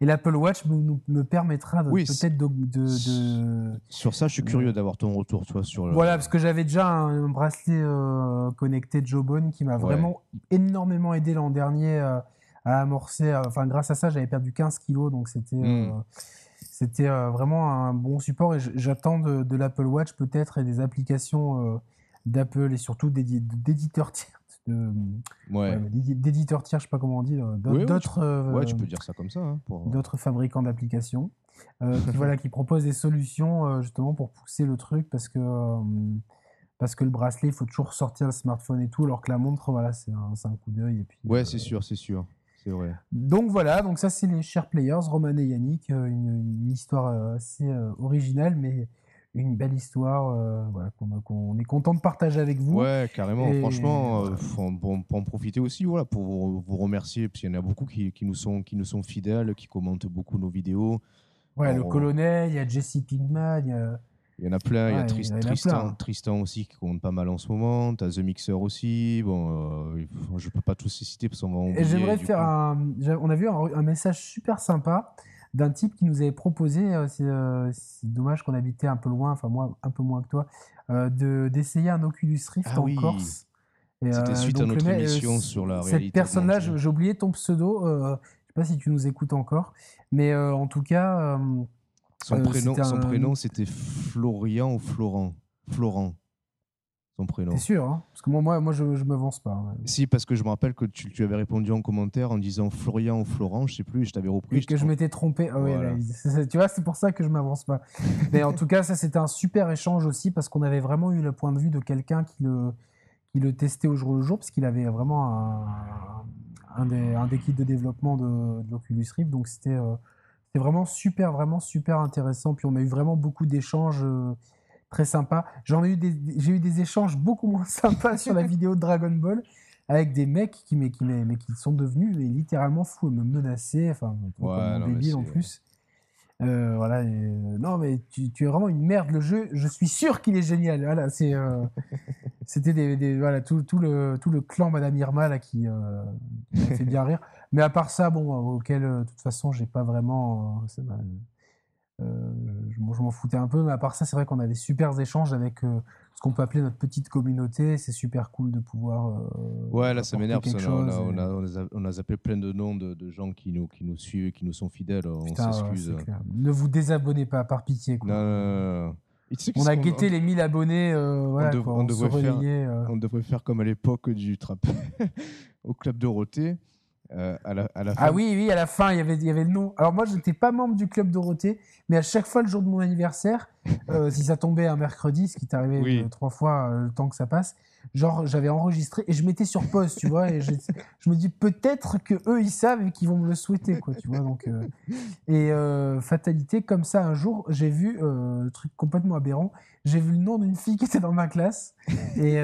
et l'Apple Watch me, nous- me permettra de- Oui, peut-être de, de- de- Sur ça, je suis curieux d'avoir ton retour, tu vois, sur le- voilà, parce que j'avais déjà un, un bracelet connecté de Jawbone qui m'a Ouais. vraiment énormément aidé l'an dernier à amorcer. Enfin, grâce à ça, j'avais perdu 15 kilos, donc c'était euh, Mm. c'était vraiment un bon support. Et j'attends de, de l'Apple Watch peut-être et des applications d'Apple et surtout d'édi- d'éditeurs tiers. de- Ouais. d'éditeurs tiers, je sais pas comment on dit, euh, Oui, oui, tu- d'autres euh, Ouais, tu peux dire ça comme ça. hein, pour... d'autres fabricants d'applications euh, <laughs> qui, voilà, qui proposent des solutions euh, justement pour pousser le truc parce que euh, parce que le bracelet, il faut toujours sortir le smartphone et tout, alors que la montre, voilà, c'est un, coup d'œil. Et puis, Ouais, euh, c'est sûr, c'est sûr. C'est vrai. Donc voilà, donc ça c'est les chers players, Roman et Yannick, euh, une, une histoire euh, assez euh, originale, mais une belle histoire, euh, voilà, qu'on est content de partager avec vous. Ouais, carrément. Et Franchement, euh, faut pour, pour en profiter aussi, voilà, pour vous, vous remercier, parce qu'il y en a beaucoup qui, qui nous sont, qui nous sont fidèles, qui commentent beaucoup nos vidéos. Ouais, le on- colonel, il y a Jesse Pinkman, il y a... Il y en a plein. il y a il y Tristan, plein. Tristan aussi qui compte pas mal en ce moment. T'as The Mixer aussi. Bon, euh, je peux pas tous les citer parce qu'on va en j'aimerais faire coup. un. On a vu un, un message super sympa d'un type qui nous avait proposé. euh, C'est euh, c'est dommage qu'on habitait un peu loin, enfin moi un peu moins que toi, euh, de d'essayer un Oculus Rift Ah en oui. Corse. Et, C'était suite à donc le notre mec, euh, émission sur la Cette réalité personne-là, augmentée. je- j'ai oublié ton pseudo. euh, je sais pas si tu nous écoutes encore, mais euh, en tout cas, euh, Son euh, prénom, c'était son un- prénom c'était Florian ou Florent? Florent. Son prénom. t'es sûr hein Parce que moi, moi, moi, je, je m'avance pas. Si, parce que je me rappelle que tu, tu avais répondu en commentaire en disant Florian ou Florent, je sais plus, je t'avais repris. Et je que je m'étais trompé. Ah Voilà. c'est- c'est- tu vois, c'est pour ça que je m'avance pas. <laughs> Mais en tout cas, ça c'était un super échange aussi parce qu'on avait vraiment eu le point de vue de quelqu'un qui le, qui le testait au jour le jour parce qu'il avait vraiment un, un des, un des kits de développement de, de l'Oculus Rift. Donc c'était euh, vraiment super, vraiment super intéressant. Puis on a eu vraiment beaucoup d'échanges. euh, Très sympas. J'en ai eu des, j'ai eu des échanges beaucoup moins <laughs> sympas sur la <laughs> vidéo de Dragon Ball avec des mecs qui, mais, qui, mais, mais qui sont devenus mais, littéralement fous et me menacer, enfin, Ouais, en plus. Euh, voilà, et, euh, non mais tu, tu es vraiment une merde le jeu. Je suis sûr qu'il est génial. Voilà, c'est, euh, <laughs> c'était des, des- voilà tout, tout le tout le clan Madame Irma là qui, euh, fait bien rire. Mais à part ça, bon, euh, auquel euh, de toute façon j'ai pas vraiment, euh, ça euh, je m'en je m'en foutais un peu, mais à part ça, c'est vrai qu'on a des super échanges avec euh, ce qu'on peut appeler notre petite communauté. C'est super cool de pouvoir. euh, Ouais, là, ça m'énerve. On, et- a, on, a, on, a, zappé plein de noms de, de gens qui nous, qui nous suivent, qui nous sont fidèles. On Putain, s'excuse. Ne vous désabonnez pas, par pitié. quoi. non, On a guetté les 1000 abonnés. euh, voilà, dev- quoi, on devrait faire- euh. On devrait faire comme à l'époque du trap <laughs> au club Dorothée. Euh, à, la, à la Ah fin- oui, oui, à la fin, il y avait, il y avait le nom. Alors moi, je n'étais pas membre du club Dorothée, mais à chaque fois, le jour de mon anniversaire, <laughs> euh, si ça tombait un mercredi, ce qui arrivé Oui. euh, trois fois euh, le temps que ça passe, genre j'avais enregistré et je mettais sur pause, tu vois, et <laughs> je me dis peut-être que eux ils savent et qu'ils vont me le souhaiter, quoi, tu vois. Donc et fatalité, comme ça, un jour, j'ai vu truc complètement aberrant. J'ai vu le nom d'une fille qui était dans ma classe et,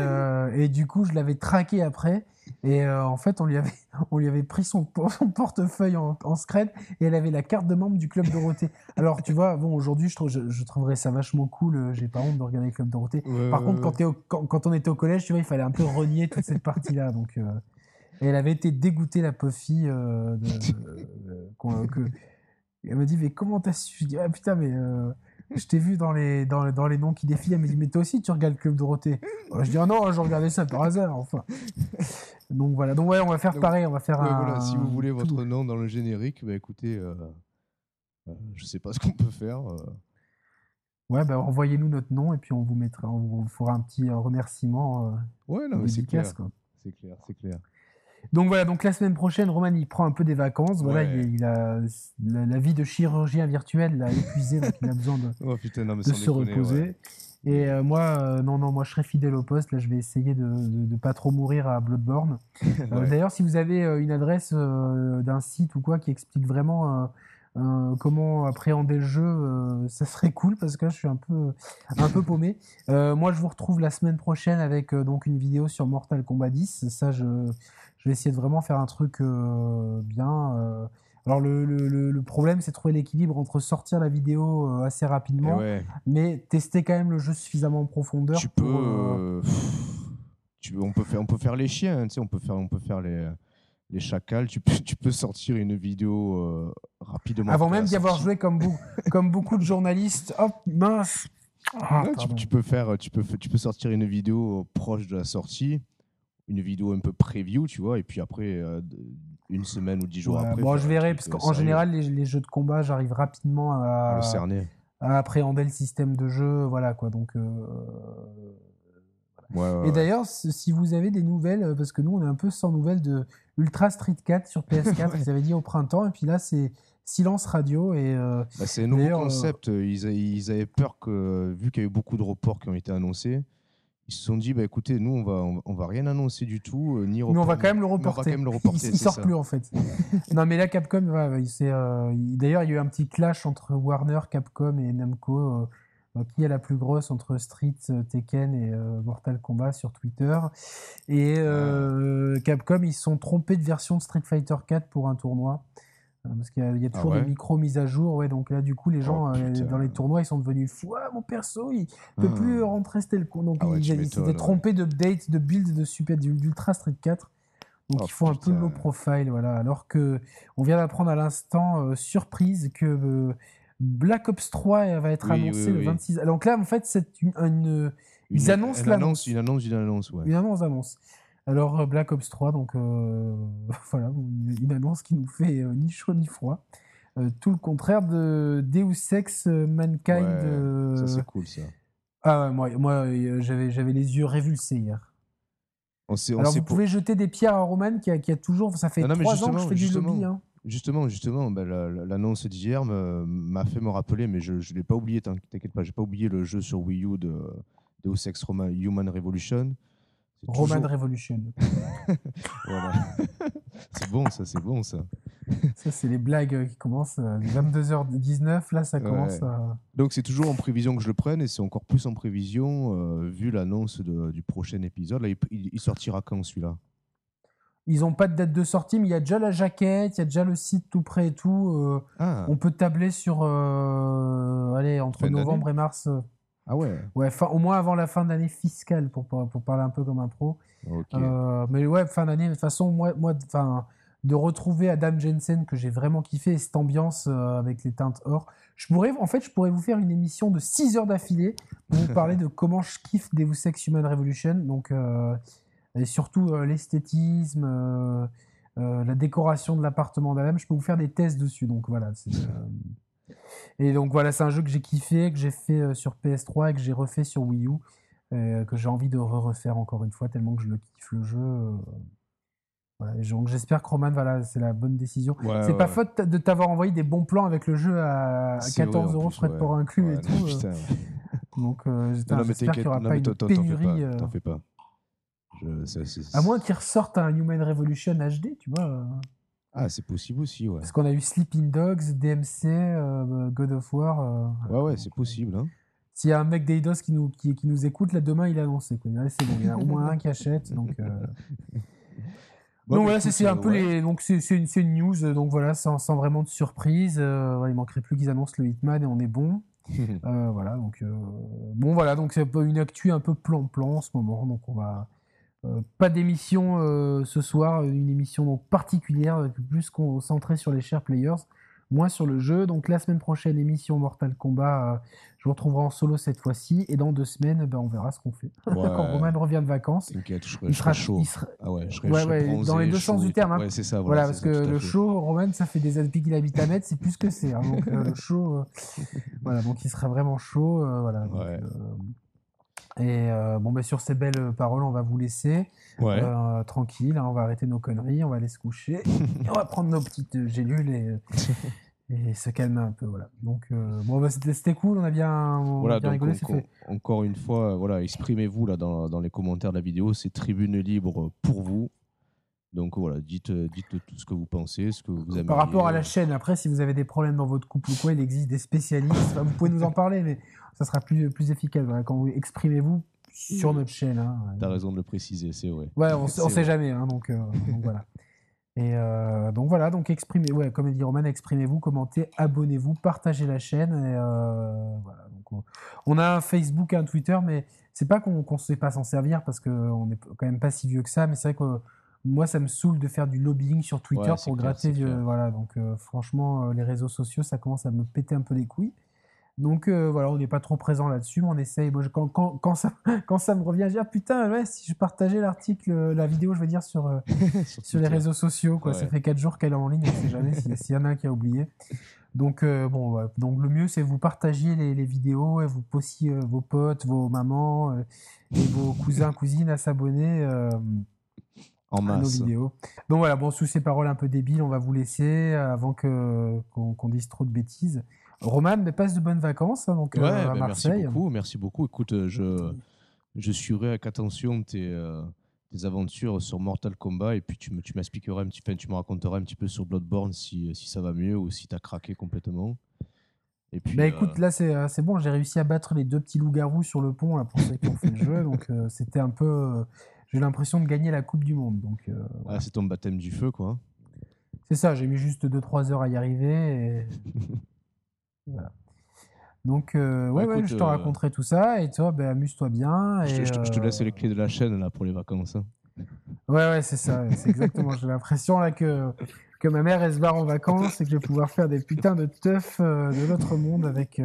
et du coup, je l'avais traqué après. Et euh, en fait, on lui avait, <laughs> on lui avait pris son, por- <laughs> son portefeuille en, en scred et elle avait la carte de membre du club Dorothée. Alors, tu vois, bon, aujourd'hui, je, trouve- je, je trouverais ça vachement cool. euh, J'ai pas honte de regarder le club Dorothée. Ouais, Par ouais, contre, ouais. quand, t'es au- quand, quand on était au collège, tu vois, il fallait un peu renier toute cette partie-là. Donc, euh, et elle avait été dégoûtée, la pauvre fille. euh, de- <laughs> qu'on- que- elle me dit, mais comment t'as su Je dis, ah putain, mais je t'ai vu dans les, dans, dans les noms qui défilent. Elle me dit, mais toi aussi, tu regardes le club Dorothée Je dis, ah non, je regardais ça par hasard. Enfin. <laughs> Donc voilà, donc ouais, on va faire Donc, pareil. On va faire Ouais, un. voilà, si vous voulez tout. votre nom dans le générique, bah écoutez, euh, euh, je sais pas ce qu'on peut faire. euh. Ouais, bah, envoyez-nous notre nom et puis on vous mettra, on vous fera un petit remerciement. euh, Ouais, non, c'est clair. C'est clair, c'est clair. Donc voilà, donc la semaine prochaine, Roman il prend un peu des vacances. Voilà, Ouais. il, il a la, la vie de chirurgien virtuel l'a épuisé, donc il a besoin de, <laughs> Oh putain, non, mais de sans se déconner, reposer. ouais. Et euh, moi, euh, non, non, moi je serai fidèle au poste. Là, je vais essayer de, de pas trop mourir à Bloodborne. <laughs> Euh. D'ailleurs, si vous avez une adresse d'un site ou quoi qui explique vraiment euh, comment appréhender le jeu, euh, ça serait cool parce que là, je suis un peu, un peu paumé. Euh, moi, je vous retrouve la semaine prochaine avec donc une vidéo sur Mortal Kombat 10. Ça, je, je vais essayer de vraiment faire un truc bien. Alors, le, le, problème, c'est trouver l'équilibre entre sortir la vidéo assez rapidement, ouais, mais tester quand même le jeu suffisamment en profondeur. tu peux, pour, tu, on peut faire, on peut faire les chiens, hein, tu sais, on peut faire, on peut faire les, les chacals. Tu peux, tu peux sortir une vidéo euh, rapidement. Avant même d'y avoir joué comme, comme beaucoup de journalistes. Hop, mince. Ah, Ouais, tu, peux faire, tu peux, tu peux sortir une vidéo proche de la sortie, une vidéo un peu preview, tu vois, et puis après, euh, une semaine ou dix jours Ouais, après. bon, je verrai, parce euh, qu'en général, les, les jeux de combat, j'arrive rapidement À à, le cerner. à appréhender le système de jeu. Voilà, quoi. Donc, euh, Ouais, ouais, Et d'ailleurs, si vous avez des nouvelles, euh, parce que nous, on est un peu sans nouvelles de Ultra Street 4 sur <laughs> PS4, ils avaient dit au printemps, et puis là, c'est silence radio. Et euh, Bah, c'est un nouveau euh, concept. Ils, avaient peur que, vu qu'il y a eu beaucoup de reports qui ont été annoncés, ils se sont dit, bah, écoutez, nous, on va, on, va rien annoncer du tout, euh, ni Mais on va quand même le reporter. le reporter il, il sort plus en fait. <laughs> non, mais là, Capcom, euh, d'ailleurs, il y a eu un petit clash entre Warner, Capcom et Namco. Euh, qui est la plus grosse entre Street, Tekken et Mortal Kombat sur Twitter. Et Capcom, ils sont trompés de version de Street Fighter 4 pour un tournoi. Euh, parce qu'il y a, ah toujours des micro mises à jour, ouais. Donc là, du coup, les oh, gens euh, dans les tournois, ils sont devenus fous. Ah, mon perso, il peut ah. plus rentrer tel con. Donc ah ils s'étaient trompés d'update, de build de super d'Ultra Street 4. Donc oh, il faut un peu low profile, voilà. Alors que on vient d'apprendre à l'instant euh, surprise que Black Ops 3 va être annoncé le 26. Donc là, en fait, c'est une, une, ils annoncent l'annonce. Une annonce, une annonce, ouais. Une annonce, annonce. Alors euh, Black Ops 3, donc euh, <laughs> voilà, une annonce qui nous fait euh, ni chaud ni froid. tout le contraire de Deus Ex Mankind. ça c'est cool ça. Ah ouais, moi, moi j'avais, j'avais les yeux révulsés hier. On sait, on Alors vous pouvez jeter des pierres à Roman qui a, qui a toujours, ça fait trois ans que je fais du lobby. Hein. Justement, justement, bah, l'annonce d'hier m'a fait me rappeler, mais je ne l'ai pas oublié, t'inquiète pas, j'ai pas oublié le jeu sur Wii U de Deus Ex Human Revolution. Roman Revolution. <laughs> voilà. c'est bon, ça, c'est bon, ça. ça, c'est les blagues qui commencent à 22h19. Là, ça commence à. Donc, c'est toujours en prévision que je le prenne et c'est encore plus en prévision euh, vu l'annonce du prochain épisode. Là, il, sortira quand celui-là? Ils n'ont pas de date de sortie, mais il y a déjà la jaquette, il y a déjà le site tout prêt et tout. Euh, ah. On peut tabler sur. Euh, allez, entre novembre et mars. Ah ouais Ouais, au moins avant la fin d'année fiscale, pour, pour parler un peu comme un pro. Euh, mais ouais, fin d'année, de toute façon, moi, moi de retrouver Adam Jensen, que j'ai vraiment kiffé, et cette ambiance euh, avec les teintes or. Je pourrais, en fait, je pourrais vous faire une émission de 6 heures d'affilée pour vous parler <laughs> de comment je kiffe Deus Ex Human Revolution. Donc, euh, et surtout l'esthétisme, la décoration de l'appartement d'Adam. Je peux vous faire des tests dessus. Donc voilà. Et donc voilà, c'est un jeu que j'ai kiffé, que j'ai fait euh, sur PS3 et que j'ai refait sur Wii U, euh, que j'ai envie de refaire encore une fois tellement que je le kiffe le jeu. Euh. Voilà, donc j'espère que Roman, voilà, c'est la bonne décision. c'est pas faute de t'avoir envoyé des bons plans avec le jeu à, 14 euros frais de port inclus et tout. donc j'espère qu'il n'y aura pas une pénurie. T'en fais pas. À moins qu'ils ressortent un Human Revolution HD, tu vois. Ah, c'est possible aussi, ouais. Parce qu'on a eu Sleeping Dogs, DMC, euh, God of War. Euh, ouais, ouais, c'est possible. Hein. S'il y a un mec d'Eidos qui nous, qui, qui, nous écoute, là, demain, il a annoncé. c'est bon, il y a au moins un qui achète. Donc, euh... <laughs> donc voilà, c'est un peu les. Donc c'est une, une, news, donc voilà, sans, sans vraiment de surprise. Euh, il manquerait plus qu'ils annoncent le Hitman et on est bon. <laughs> voilà, donc. bon, voilà, donc c'est une actu un peu plan-plan en ce moment. Donc on va euh, pas d'émission euh, ce soir, une émission particulière, euh, plus concentrée sur les chers players, moins sur le jeu. Donc la semaine prochaine, émission Mortal Kombat, je vous retrouverai en solo cette fois-ci. Et dans deux semaines, ben, on verra ce qu'on fait. <laughs> Quand Roman revient de vacances. T'inquiète, je, il sera chaud. Ah ouais, je serai, dans les deux sens du terme. Hein. c'est ça. Voilà, parce que le show, Roman, ça fait des années qu'il habite à Metz, c'est plus que c'est. Hein. donc le <laughs> show, voilà, donc il sera vraiment chaud. voilà. Et euh, bon, ben sur ces belles paroles, on va vous laisser euh, tranquille. Hein, on va arrêter nos conneries, on va aller se coucher, <laughs> et on va prendre nos petites gélules et, et se calmer un peu. Voilà. Donc, euh, bon, bah, c'était cool, on a bien, voilà, rigolé. encore une fois, voilà, exprimez-vous là dans, dans, les commentaires de la vidéo. C'est tribune libre pour vous. Donc voilà, dites, dites tout ce que vous pensez, ce que vous aimez. Par rapport à la chaîne, après, si vous avez des problèmes dans votre couple ou quoi, il existe des spécialistes. vous pouvez nous en parler, mais ça sera plus, plus efficace. Quand vous exprimez-vous sur notre chaîne. Hein, tu as raison de le préciser, c'est vrai. Ouais, on, ne sait jamais, hein, donc, euh, donc, voilà. Et euh, donc voilà, donc exprimez, ouais, comme dit Roman, exprimez-vous, commentez, abonnez-vous, partagez la chaîne. Et euh, voilà, donc on, a un Facebook, un Twitter, mais c'est pas qu'on ne sait pas s'en servir parce qu'on n'est quand même pas si vieux que ça, mais c'est vrai que moi ça me saoule de faire du lobbying sur Twitter pour gratter. voilà, donc franchement, les réseaux sociaux, ça commence à me péter un peu les couilles. Donc euh, voilà, on n'est pas trop présent là-dessus, mais on essaye. Moi, quand, quand, quand, ça, <laughs> quand ça me revient, je dis ah, putain, ouais, si je partageais l'article, euh, la vidéo, je veux dire, sur, euh, <laughs> sur, les réseaux sociaux, quoi. Ça fait 4 jours qu'elle est en ligne, on ne sait jamais <laughs> s'il y en a un qui a oublié. Donc, bon, donc le mieux, c'est que vous partagiez les, les, vidéos et vous postiez vos potes, vos mamans et vos cousins, cousines à s'abonner. En masse. À nos vidéos. Donc voilà, bon, sous ces paroles un peu débiles, on va vous laisser avant que, qu'on dise trop de bêtises. Roman, mais passe de bonnes vacances hein, donc, euh, à Marseille. Merci beaucoup, merci beaucoup. Écoute, euh, je, je suivrai avec attention tes, euh, tes aventures sur Mortal Kombat et puis tu me- tu m'expliqueras un petit peu, tu me raconteras un petit peu sur Bloodborne si, si ça va mieux ou si tu as craqué complètement. Et puis, Bah euh, écoute, là c'est euh, c'est bon, j'ai réussi à battre les deux petits loups-garous sur le pont là, pour ceux qui ont fait le jeu, donc euh, c'était un peu. J'ai l'impression de gagner la Coupe du Monde. Donc euh, ah, c'est ton baptême du feu, quoi. c'est ça, j'ai mis juste 2-3 heures à y arriver. Et... <laughs> voilà. Donc euh, ouais, Bah, ouais, je te euh, raconterai tout ça et toi, bah, amuse-toi bien. Je, te- et, je te- je te laisse les clés de la chaîne là pour les vacances. hein. Ouais, ouais, c'est ça, c'est exactement. J'ai l'impression là que, que ma mère elle se barre en vacances et que je vais pouvoir faire des putains de teufs de l'autre monde avec.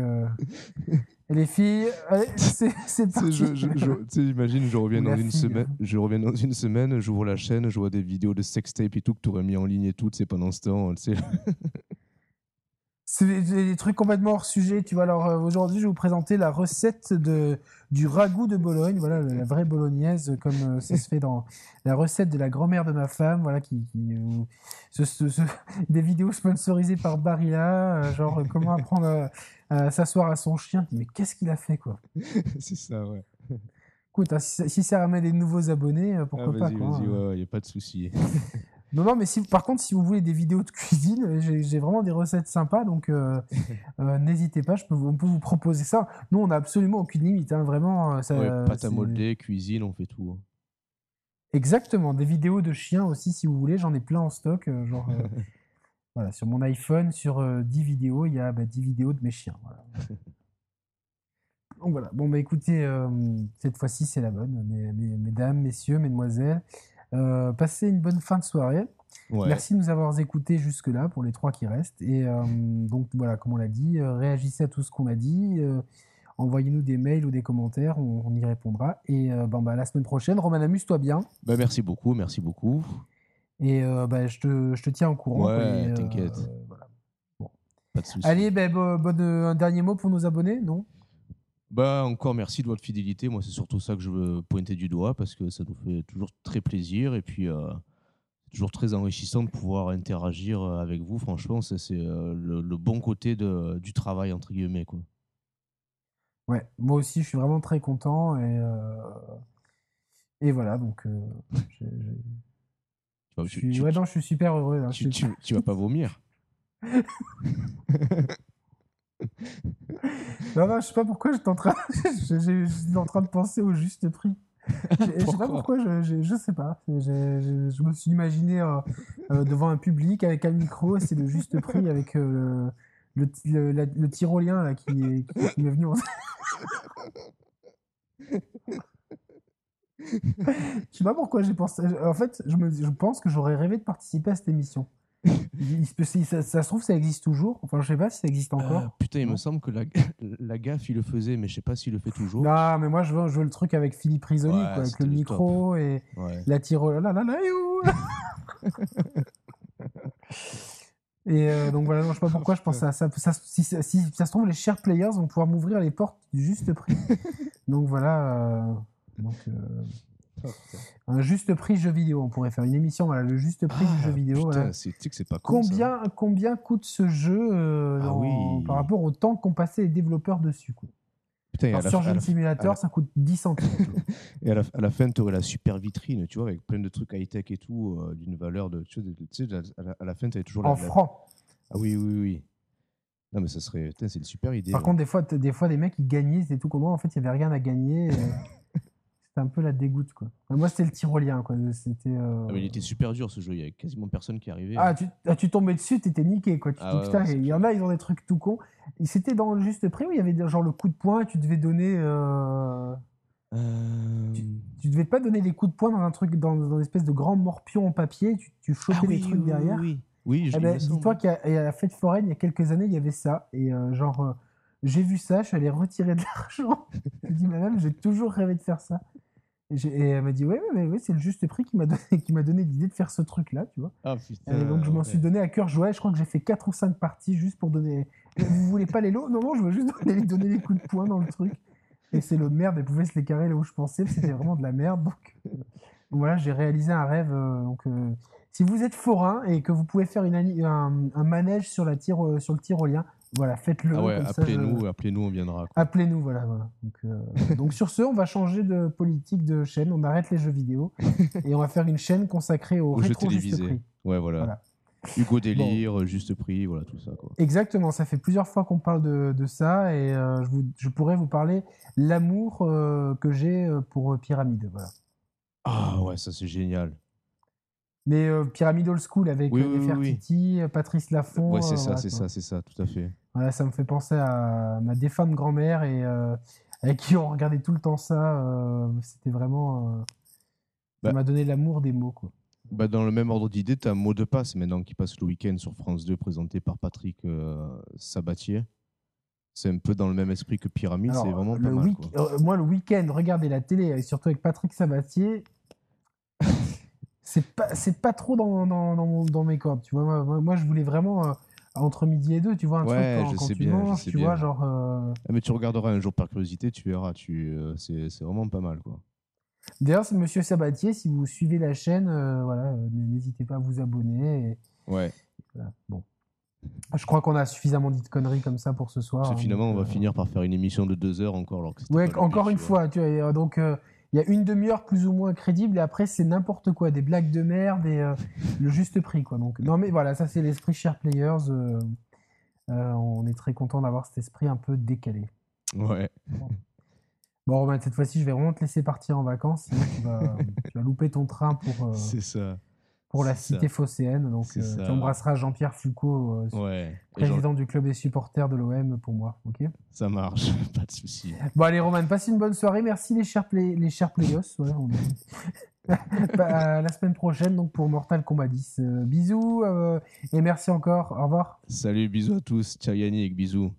Euh, Et les filles, allez, <laughs> c'est c'est parti. je, je- je- imagine, je reviens dans une fille, semaine, hein. je reviens dans une semaine, j'ouvre la chaîne, je vois des vidéos de sextape et tout que tu aurais mis en ligne et tout, sais, pendant ce temps, tu sais. <laughs> C'est des, des trucs complètement hors sujet, tu vois. Alors euh, aujourd'hui, je vais vous présenter la recette de, du ragoût de Bologne, voilà, la vraie bolognaise, comme euh, ça se fait dans la recette de la grand-mère de ma femme, voilà, qui, qui euh, ce- ce- ce- <laughs> des vidéos sponsorisées par Barilla, euh, genre euh, comment apprendre à, à s'asseoir à son chien. Mais qu'est-ce qu'il a fait, quoi? <laughs> C'est ça, ouais. Écoute, hein, si, ça- si ça ramène des nouveaux abonnés, euh, Ah, pourquoi pas, vas-y, vas-y, hein. ouais, il n'y a pas de souci. <laughs> <laughs> Non, non, mais si, par contre, si vous voulez des vidéos de cuisine, euh, j'ai vraiment des recettes sympas, donc euh, euh, n'hésitez pas, je peux vous, on peut vous proposer ça. Nous, on n'a absolument aucune limite, hein, vraiment. euh, Ça, Ouais, pâte à modeler, cuisine, on fait tout. hein. Exactement, des vidéos de chiens aussi, si vous voulez, j'en ai plein en stock. euh, genre, euh, voilà, sur mon iPhone, sur euh, 10 vidéos, il y a bah, 10 vidéos de mes chiens. Voilà. <laughs> Donc voilà, bon, bah écoutez, euh, cette fois-ci, c'est la bonne, mes- mes- mesdames, messieurs, mesdemoiselles. Euh, passez une bonne fin de soirée. Ouais. Merci de nous avoir écoutés jusque-là pour les trois qui restent. Et euh, donc voilà, comme on l'a dit, euh, réagissez à tout ce qu'on a dit. euh, Envoyez-nous des mails ou des commentaires, on, on y répondra. Et euh, bon, bah, la semaine prochaine, Roman, amuse-toi bien. Bah, merci beaucoup, merci beaucoup. Et euh, bah, je, te, je te tiens au courant. Ouais, et, euh, t'inquiète. voilà. Pas de souci. Allez, bah, bo- bonne- un dernier mot pour nos abonnés, non? Bah, encore merci de votre fidélité. Moi, c'est surtout ça que je veux pointer du doigt parce que ça nous fait toujours très plaisir et puis euh, toujours très enrichissant de pouvoir interagir euh, avec vous. Franchement, c'est euh, le, le bon côté de, du travail, entre guillemets. Quoi. Ouais, moi aussi, je suis vraiment très content. Et, euh, et voilà, donc je, suis, tu- ouais, non, je suis super heureux. là. tu- Je- tu- tu vas pas vomir. <laughs> Non, non, je sais pas pourquoi j'étais en train, <laughs> je- je- en train de penser au juste prix. <laughs> Je je sais pas Pourquoi je, je, je sais pas. Je, je- je me suis imaginé euh, euh, devant un public avec un micro, c'est le juste prix avec euh, le, le, ti- le- la- le tyrolien là, qui, est- qui, qui m'est venu en... Je sais pas pourquoi j'ai pensé. En fait, je, me, je pense que j'aurais rêvé de participer à cette émission. Il se peut- si ça, ça se trouve, ça existe toujours. Enfin, je sais pas si ça existe encore. Euh, putain, il me semble que la, la gaffe, il le faisait, mais je sais pas s'il le fait toujours. Non, mais moi, je veux, je veux le truc avec Philippe Risoli, Ouais, quoi, avec c'était le le micro et Ouais. la tyrolienne. Là, là, là, you <laughs> Et euh, donc voilà, non, je sais pas pourquoi je pense à ça. ça si, si- si ça se trouve, les chers players vont pouvoir m'ouvrir les portes du juste prix. <laughs> donc voilà. euh, donc, euh, un juste prix jeu vidéo. On pourrait faire une émission, voilà, le juste prix du jeu vidéo. Ah, Putain, voilà. c'est- tu sais que c'est pas con, ça. Combien, combien coûte ce jeu euh, Ah oui. par rapport au temps qu'ont passé les développeurs dessus quoi? Putain, Alors, sur la- Simulator, la- ça coûte 10 centimes. <laughs> Et à la, à la fin, tu aurais la super vitrine, tu vois, avec plein de trucs high-tech et tout, euh, d'une valeur de. Tu sais, à la, à la fin, tu avais toujours la. en francs. Ah oui, oui, oui. Non, mais ça serait. Putain, c'est une super idée. Par là. contre, des fois, des fois, des mecs, ils gagnaient, c'était tout comment. En fait, il n'y avait rien à gagner. <laughs> c'était un peu la dégoûte, quoi. Enfin, moi, c'était le tyrolien, quoi. C'était. euh, Ah, mais il était super dur ce jeu, il y avait quasiment personne qui arrivait. Ah, tu, ah, tu tombais dessus, t'étais niqué, quoi. Tu Ah dis, ouais, putain, ouais, c'est il y en a, ils ont des trucs tout cons. C'était dans le juste prix où il y avait des- genre le coup de poing, tu devais donner. euh, Euh, Tu devais pas donner les coups de poing dans un truc, dans, dans une espèce de grand morpion en papier, tu, tu chopais les trucs oui, derrière. Oui, oui. oui je Eh ben, dis-toi qu'à la fête foraine, il y a quelques années, il y avait ça. Et genre, j'ai vu ça, je suis allé retirer de <laughs> l'argent. je dis, madame, j'ai toujours rêvé de faire ça. Et, elle m'a dit, ouais, ouais, ouais, c'est le juste prix qui m'a donné, <laughs> qui m'a donné l'idée de faire ce truc-là, tu vois. Ah putain. Et donc, je m'en ouais. suis donné à cœur joie. Je crois que j'ai fait 4 ou 5 parties juste pour donner. <laughs> Vous voulez pas les lots? Non, non, je veux juste donner, donner les coups de poing dans le truc. Et c'est le merde, elle pouvait se les carrer là où je pensais, c'était vraiment de la merde. Donc, euh, voilà, j'ai réalisé un rêve. euh, donc, euh, si vous êtes forain et que vous pouvez faire une, un, un manège sur, la tyro- sur le tyrolien, Voilà, faites-le. Ah ouais, je- appelez-nous, appelez-nous, on viendra. Appelez-nous, voilà. voilà. Donc, euh, <laughs> donc sur ce, on va changer de politique de chaîne, on arrête les jeux vidéo <laughs> et on va faire une chaîne consacrée au Aux jeux rétro juste télévisés. prix. Ouais, voilà. Voilà. Hugo Délire, Juste Prix, voilà, tout ça. Quoi. Exactement, ça fait plusieurs fois qu'on parle de, de ça et euh, je, vous- je pourrais vous parler l'amour euh, que j'ai euh, pour euh, Pyramide. Voilà. Ah ouais, ça c'est génial. Mais euh, Pyramide Old School avec Oui, euh, oui, Nefertiti, euh, Patrice Laffont. ouais, c'est euh, ça, voilà, c'est ça, c'est ça, tout à fait. Voilà, ça me fait penser à ma défunte grand-mère et avec qui on regardait tout le temps ça. C'était vraiment. ça Bah. m'a donné l'amour des mots. Quoi. Bah, dans le même ordre d'idée, tu as Mot de passe maintenant qui passe le week-end sur France 2, présenté par Patrick Sabatier. C'est un peu dans le même esprit que Pyramide, c'est vraiment pas le mal. week- quoi. euh, moi, le week-end, regarder la télé, surtout avec Patrick Sabatier, c'est pas, c'est pas trop dans, dans, dans, mes cordes. Tu vois, moi, moi, je voulais vraiment euh, entre midi et deux, tu vois, un Ouais, truc quand, je quand sais tu bien, manges, tu bien. vois, genre. euh, Ah, mais tu regarderas un jour par curiosité, tu verras, tu, euh, c'est c'est vraiment pas mal. quoi. D'ailleurs, c'est Monsieur Sabatier, si vous suivez la chaîne, euh, voilà, n'hésitez pas à vous abonner. et Ouais, voilà, bon. Je crois qu'on a suffisamment dit de conneries comme ça pour ce soir. parce hein, finalement, on va finir par faire une émission de deux heures encore. Alors que Ouais, pas encore une fois, tu vois, donc il y a une demi-heure plus ou moins crédible et après c'est n'importe quoi, des blagues de merde et euh, le juste prix quoi. Donc non mais voilà, ça c'est l'esprit Share Players. euh, euh, on est très content d'avoir cet esprit un peu décalé. Ouais, Bon Romain, cette fois-ci je vais vraiment te laisser partir en vacances, sinon tu vas, <laughs> tu vas louper ton train pour, c'est ça. Pour la c'est ça. cité phocéenne. Donc C'est euh, tu embrasseras Jean-Pierre Foucault, euh, Ouais, président du club des supporters de l'OM pour moi. Ok? ça marche, <laughs> pas de souci. Bon allez Roman, passe une bonne soirée. Merci les chers, play les chers playos. Ouais, on est- <laughs> Bah, la semaine prochaine donc pour Mortal Kombat 10. Euh, bisous euh, et merci encore. Au revoir. Salut, bisous à tous. Ciao Yannick, bisous.